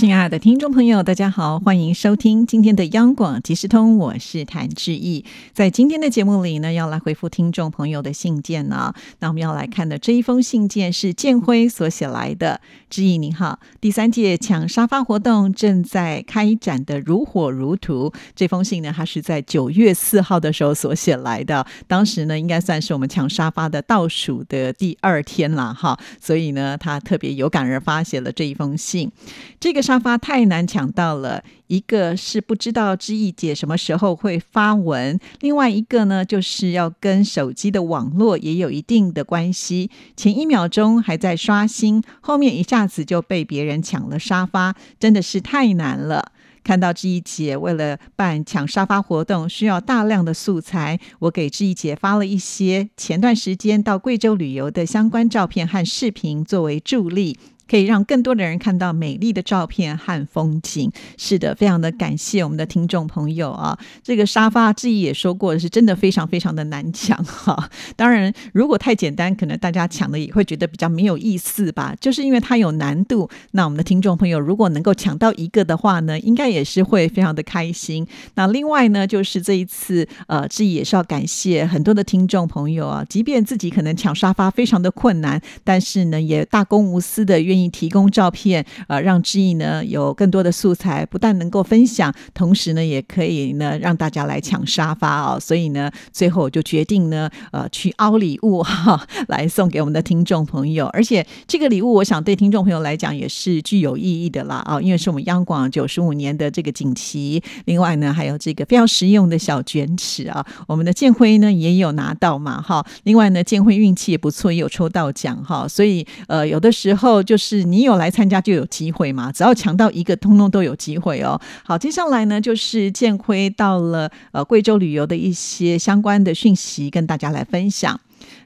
亲爱的听众朋友，大家好，欢迎收听今天的央广即时通，我是谭志毅。在今天的节目里呢，要来回复听众朋友的信件呢。那我们要来看的这一封信件是建辉所写来的。志毅你好，第三届抢沙发活动正在开展的如火如荼。这封信呢，它是在九月四号的时候所写来的，当时呢，应该算是我们抢沙发的倒数的第二天了哈。所以呢，他特别有感而发写了这一封信。这个。沙发太难抢到了，一个是不知道知意姐什么时候会发文，另外一个呢，就是要跟手机的网络也有一定的关系。前一秒钟还在刷新，后面一下子就被别人抢了沙发，真的是太难了。看到知意姐为了办抢沙发活动需要大量的素材，我给知意姐发了一些前段时间到贵州旅游的相关照片和视频作为助力。可以让更多的人看到美丽的照片和风景。是的，非常的感谢我们的听众朋友啊！这个沙发志毅也说过，是真的非常非常的难抢哈。当然，如果太简单，可能大家抢的也会觉得比较没有意思吧。就是因为它有难度，那我们的听众朋友如果能够抢到一个的话呢，应该也是会非常的开心。那另外呢，就是这一次呃，志毅也是要感谢很多的听众朋友啊，即便自己可能抢沙发非常的困难，但是呢，也大公无私的愿意。提供照片，呃，让志毅呢有更多的素材，不但能够分享，同时呢也可以呢让大家来抢沙发哦。所以呢，最后我就决定呢，呃，去凹礼物哈，来送给我们的听众朋友。而且这个礼物，我想对听众朋友来讲也是具有意义的啦啊，因为是我们央广九十五年的这个锦旗，另外呢还有这个非常实用的小卷尺啊。我们的建辉呢也有拿到嘛哈，另外呢建辉运气也不错，也有抽到奖哈。所以呃有的时候就是。是你有来参加就有机会嘛？只要抢到一个，通通都有机会哦。好，接下来呢，就是建辉到了呃贵州旅游的一些相关的讯息，跟大家来分享。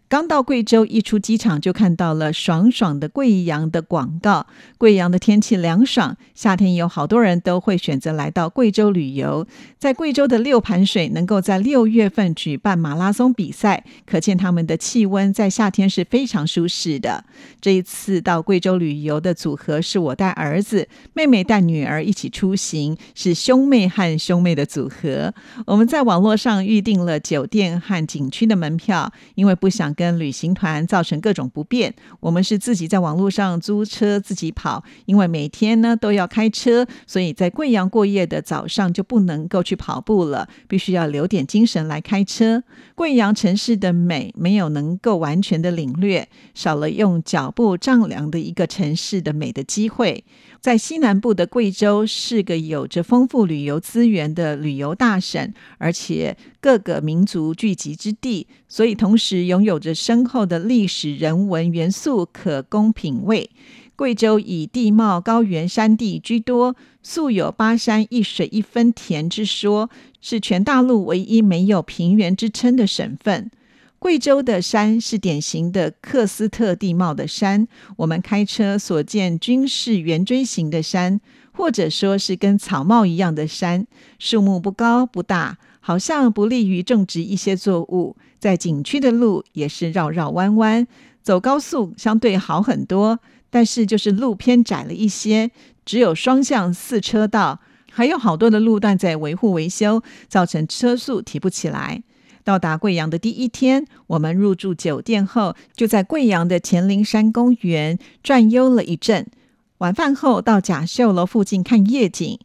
刚到贵州，一出机场就看到了爽爽的贵阳的广告。贵阳的天气凉爽，夏天有好多人都会选择来到贵州旅游。在贵州的六盘水能够在六月份举办马拉松比赛，可见他们的气温在夏天是非常舒适的。这一次到贵州旅游的组合是我带儿子，妹妹带女儿一起出行，是兄妹和兄妹的组合。我们在网络上预定了酒店和景区的门票，因为不想跟跟旅行团造成各种不便，我们是自己在网络上租车自己跑，因为每天呢都要开车，所以在贵阳过夜的早上就不能够去跑步了，必须要留点精神来开车。贵阳城市的美没有能够完全的领略，少了用脚步丈量的一个城市的美的机会。在西南部的贵州是个有着丰富旅游资源的旅游大省，而且各个民族聚集之地，所以同时拥有着深厚的历史人文元素可供品味。贵州以地貌高原山地居多，素有“八山一水一分田”之说，是全大陆唯一没有平原之称的省份。贵州的山是典型的喀斯特地貌的山，我们开车所见均是圆锥形的山，或者说是跟草帽一样的山，树木不高不大，好像不利于种植一些作物。在景区的路也是绕绕弯弯，走高速相对好很多，但是就是路偏窄了一些，只有双向四车道，还有好多的路段在维护维修，造成车速提不起来。到达贵阳的第一天，我们入住酒店后，就在贵阳的黔灵山公园转悠了一阵。晚饭后，到甲秀楼附近看夜景。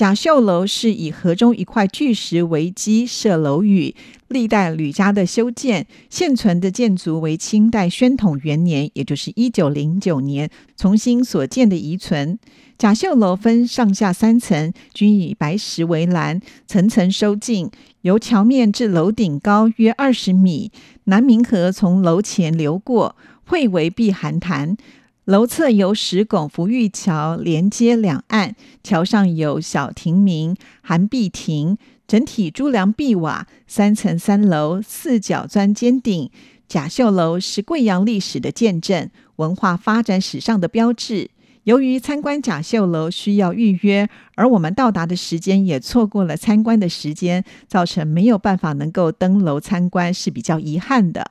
甲秀楼是以河中一块巨石为基设楼宇，历代吕家的修建，现存的建筑为清代宣统元年，也就是一九零九年重新所建的遗存。甲秀楼分上下三层，均以白石为栏，层层收进。由桥面至楼顶高约二十米，南明河从楼前流过，汇为碧寒潭。楼侧由石拱浮玉桥连接两岸，桥上有小亭名寒碧亭，整体朱梁碧瓦，三层三楼，四角砖尖顶。甲秀楼是贵阳历史的见证，文化发展史上的标志。由于参观甲秀楼需要预约，而我们到达的时间也错过了参观的时间，造成没有办法能够登楼参观，是比较遗憾的。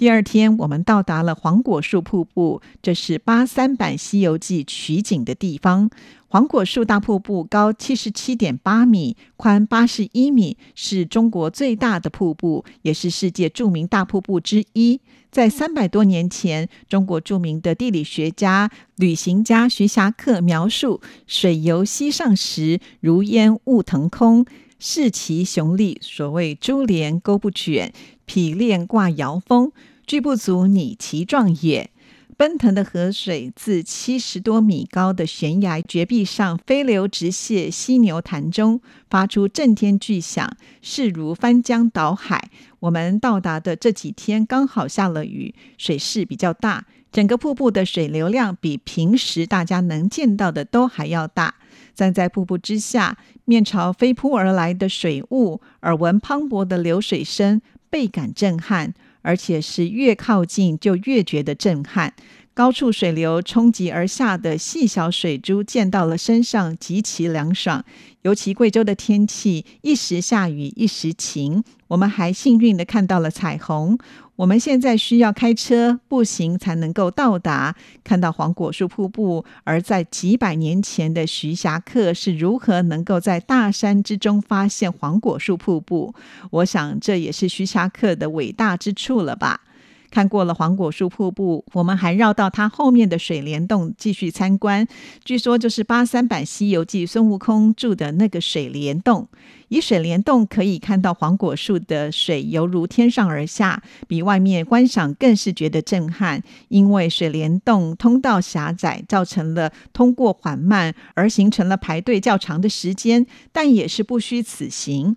第二天，我们到达了黄果树瀑布，这是八三版《西游记》取景的地方。黄果树大瀑布高七十七点八米，宽八十一米，是中国最大的瀑布，也是世界著名大瀑布之一。在三百多年前，中国著名的地理学家、旅行家徐霞客描述：“水游溪上时，如烟雾腾空，势奇雄丽。所谓珠帘钩不卷，匹练挂摇风。”俱不足拟其状也。奔腾的河水自七十多米高的悬崖绝壁上飞流直泻犀牛潭中，发出震天巨响，势如翻江倒海。我们到达的这几天刚好下了雨，水势比较大，整个瀑布的水流量比平时大家能见到的都还要大。站在瀑布之下，面朝飞扑而来的水雾，耳闻磅礴的流水声，倍感震撼。而且是越靠近就越觉得震撼，高处水流冲击而下的细小水珠溅到了身上，极其凉爽。尤其贵州的天气一时下雨一时晴，我们还幸运的看到了彩虹。我们现在需要开车、步行才能够到达，看到黄果树瀑布。而在几百年前的徐霞客是如何能够在大山之中发现黄果树瀑布？我想这也是徐霞客的伟大之处了吧。看过了黄果树瀑布，我们还绕到它后面的水帘洞继续参观。据说就是八三版《西游记》孙悟空住的那个水帘洞。以水帘洞可以看到黄果树的水犹如天上而下，比外面观赏更是觉得震撼。因为水帘洞通道狭窄，造成了通过缓慢，而形成了排队较长的时间，但也是不虚此行。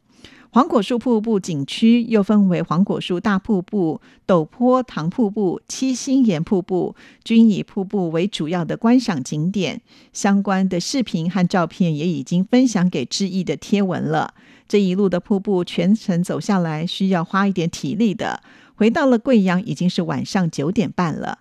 黄果树瀑布景区又分为黄果树大瀑布、陡坡塘瀑布、七星岩瀑布，均以瀑布为主要的观赏景点。相关的视频和照片也已经分享给志毅的贴文了。这一路的瀑布全程走下来，需要花一点体力的。回到了贵阳，已经是晚上九点半了。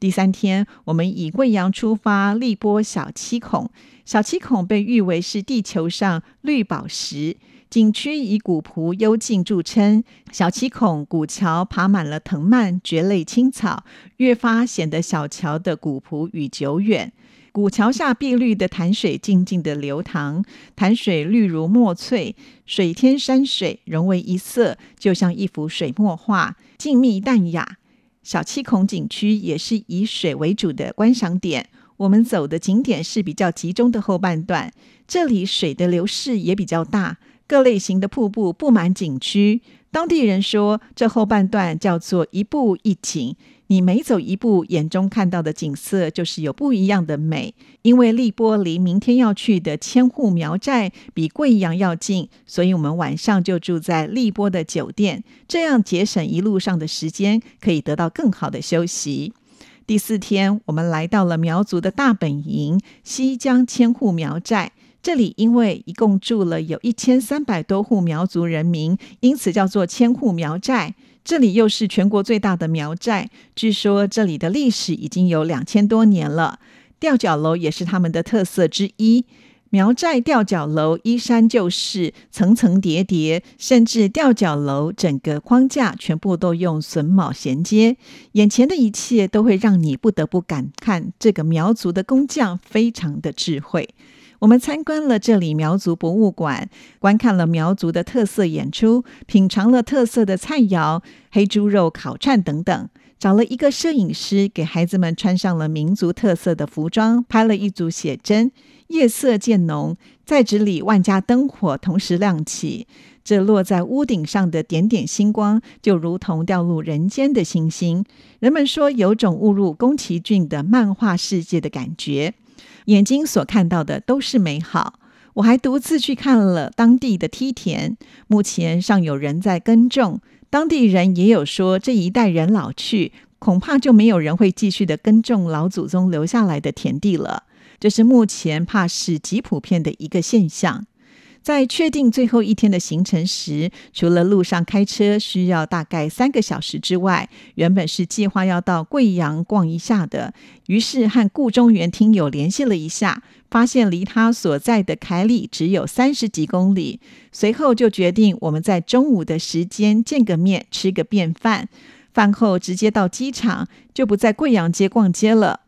第三天，我们以贵阳出发，立波小七孔。小七孔被誉为是地球上绿宝石。景区以古朴幽静著称，小七孔古桥爬满了藤蔓蕨类青草，越发显得小桥的古朴与久远。古桥下碧绿的潭水静静的流淌，潭水绿如墨翠，水天山水融为一色，就像一幅水墨画，静谧淡雅。小七孔景区也是以水为主的观赏点，我们走的景点是比较集中的后半段，这里水的流势也比较大。各类型的瀑布布满景区，当地人说这后半段叫做一步一景。你每走一步，眼中看到的景色就是有不一样的美。因为荔波离明天要去的千户苗寨比贵阳要近，所以我们晚上就住在荔波的酒店，这样节省一路上的时间，可以得到更好的休息。第四天，我们来到了苗族的大本营西江千户苗寨。这里因为一共住了有一千三百多户苗族人民，因此叫做千户苗寨。这里又是全国最大的苗寨，据说这里的历史已经有两千多年了。吊脚楼也是他们的特色之一。苗寨吊脚楼依山就势，层层叠叠，甚至吊脚楼整个框架全部都用榫卯衔接。眼前的一切都会让你不得不感叹，这个苗族的工匠非常的智慧。我们参观了这里苗族博物馆，观看了苗族的特色演出，品尝了特色的菜肴、黑猪肉烤串等等。找了一个摄影师，给孩子们穿上了民族特色的服装，拍了一组写真。夜色渐浓，在纸里万家灯火同时亮起，这落在屋顶上的点点星光，就如同掉入人间的星星。人们说，有种误入宫崎骏的漫画世界的感觉。眼睛所看到的都是美好。我还独自去看了当地的梯田，目前尚有人在耕种。当地人也有说，这一代人老去，恐怕就没有人会继续的耕种老祖宗留下来的田地了。这是目前怕是极普遍的一个现象。在确定最后一天的行程时，除了路上开车需要大概三个小时之外，原本是计划要到贵阳逛一下的。于是和顾中原听友联系了一下，发现离他所在的凯里只有三十几公里。随后就决定我们在中午的时间见个面，吃个便饭。饭后直接到机场，就不在贵阳街逛街了。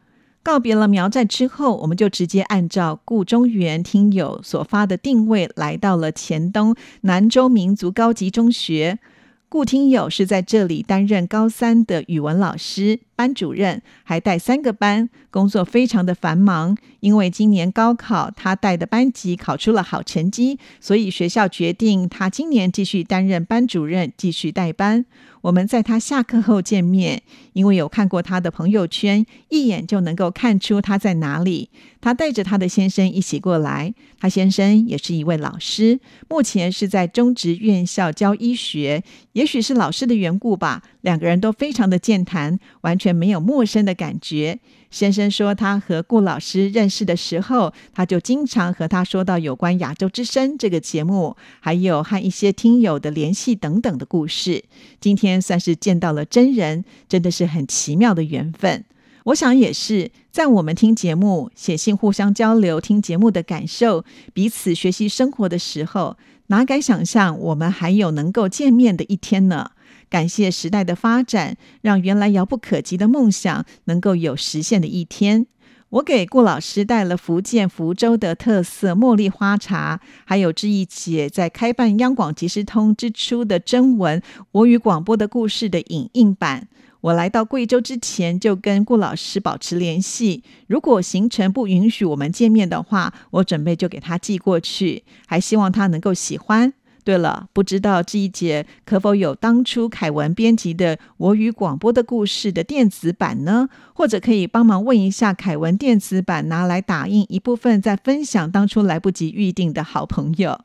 告别了苗寨之后，我们就直接按照顾中原听友所发的定位，来到了黔东南州民族高级中学。顾听友是在这里担任高三的语文老师、班主任，还带三个班，工作非常的繁忙。因为今年高考，他带的班级考出了好成绩，所以学校决定他今年继续担任班主任，继续带班。我们在他下课后见面，因为有看过他的朋友圈，一眼就能够看出他在哪里。他带着他的先生一起过来，他先生也是一位老师，目前是在中职院校教医学。也许是老师的缘故吧，两个人都非常的健谈，完全没有陌生的感觉。先生说，他和顾老师认识的时候，他就经常和他说到有关《亚洲之声》这个节目，还有和一些听友的联系等等的故事。今天算是见到了真人，真的是很奇妙的缘分。我想也是，在我们听节目、写信互相交流、听节目的感受，彼此学习生活的时候，哪敢想象我们还有能够见面的一天呢？感谢时代的发展，让原来遥不可及的梦想能够有实现的一天。我给顾老师带了福建福州的特色茉莉花茶，还有志毅姐在开办央广即时通之初的征文我与广播的故事的影印版。我来到贵州之前就跟顾老师保持联系，如果行程不允许我们见面的话，我准备就给他寄过去，还希望他能够喜欢。对了，不知道这一节可否有当初凯文编辑的《我与广播的故事》的电子版呢？或者可以帮忙问一下凯文电子版拿来打印一部分，再分享当初来不及预定的好朋友。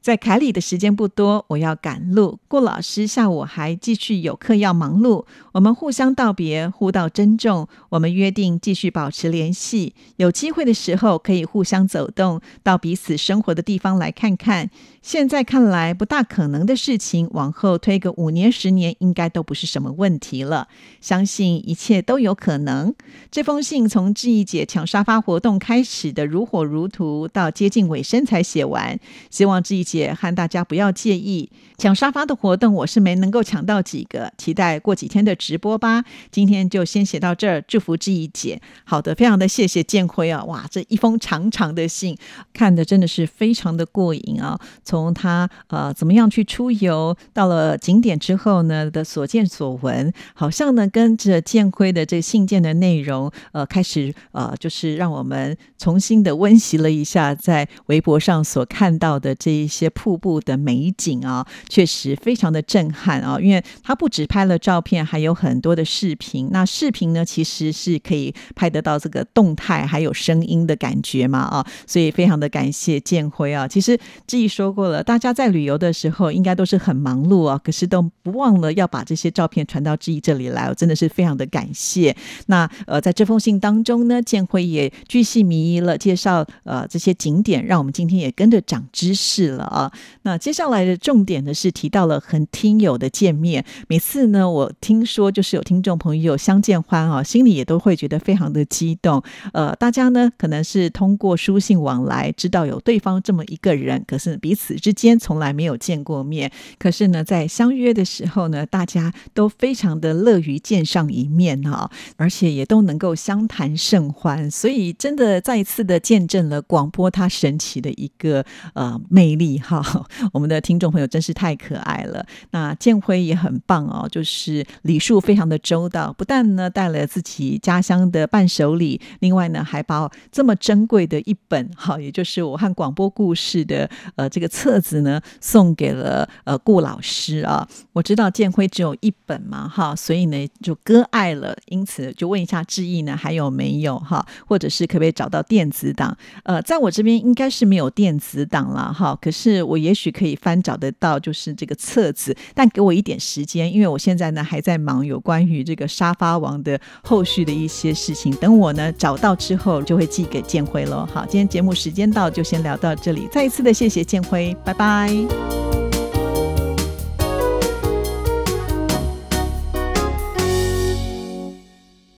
在凯里的时间不多，我要赶路。顾老师下午还继续有课要忙碌，我们互相道别，互道珍重。我们约定继续保持联系，有机会的时候可以互相走动到彼此生活的地方来看看。现在看来不大可能的事情，往后推个五年、十年，应该都不是什么问题了。相信一切都有可能。这封信从志毅姐抢沙发活动开始的如火如荼，到接近尾声才写完。希望志毅。姐和大家不要介意抢沙发的活动，我是没能够抢到几个，期待过几天的直播吧。今天就先写到这儿，祝福志怡姐。好的，非常的谢谢建辉啊，哇，这一封长长的信，看的真的是非常的过瘾啊。从从他呃怎么样去出游，到了景点之后呢的所见所闻，好像呢跟着建辉的这信件的内容，呃，开始呃就是让我们重新的温习了一下在微博上所看到的这一些。瀑布的美景啊，确实非常的震撼啊！因为他不只拍了照片，还有很多的视频。那视频呢，其实是可以拍得到这个动态还有声音的感觉嘛啊！所以非常的感谢建辉啊！其实志毅说过了，大家在旅游的时候应该都是很忙碌啊，可是都不忘了要把这些照片传到志毅这里来，我真的是非常的感谢。那呃，在这封信当中呢，建辉也巨细靡遗了介绍呃这些景点，让我们今天也跟着长知识了。啊，那接下来的重点呢是提到了和听友的见面。每次呢，我听说就是有听众朋友相见欢啊，心里也都会觉得非常的激动。呃，大家呢可能是通过书信往来知道有对方这么一个人，可是彼此之间从来没有见过面。可是呢，在相约的时候呢，大家都非常的乐于见上一面哈，而且也都能够相谈甚欢。所以真的再一次的见证了广播它神奇的一个呃魅力。哈，我们的听众朋友真是太可爱了。那建辉也很棒哦，就是礼数非常的周到，不但呢带了自己家乡的伴手礼，另外呢还把这么珍贵的一本，好，也就是我和广播故事的呃这个册子呢送给了呃顾老师啊。我知道建辉只有一本嘛哈，所以呢就割爱了，因此就问一下志毅呢还有没有哈，或者是可不可以找到电子档？呃，在我这边应该是没有电子档了哈，可是我也许可以翻找得到，就是这个册子，但给我一点时间，因为我现在呢还在忙有关于这个沙发王的后续的一些事情，等我呢找到之后就会寄给建辉喽。好，今天节目时间到，就先聊到这里，再一次的谢谢建辉，拜拜。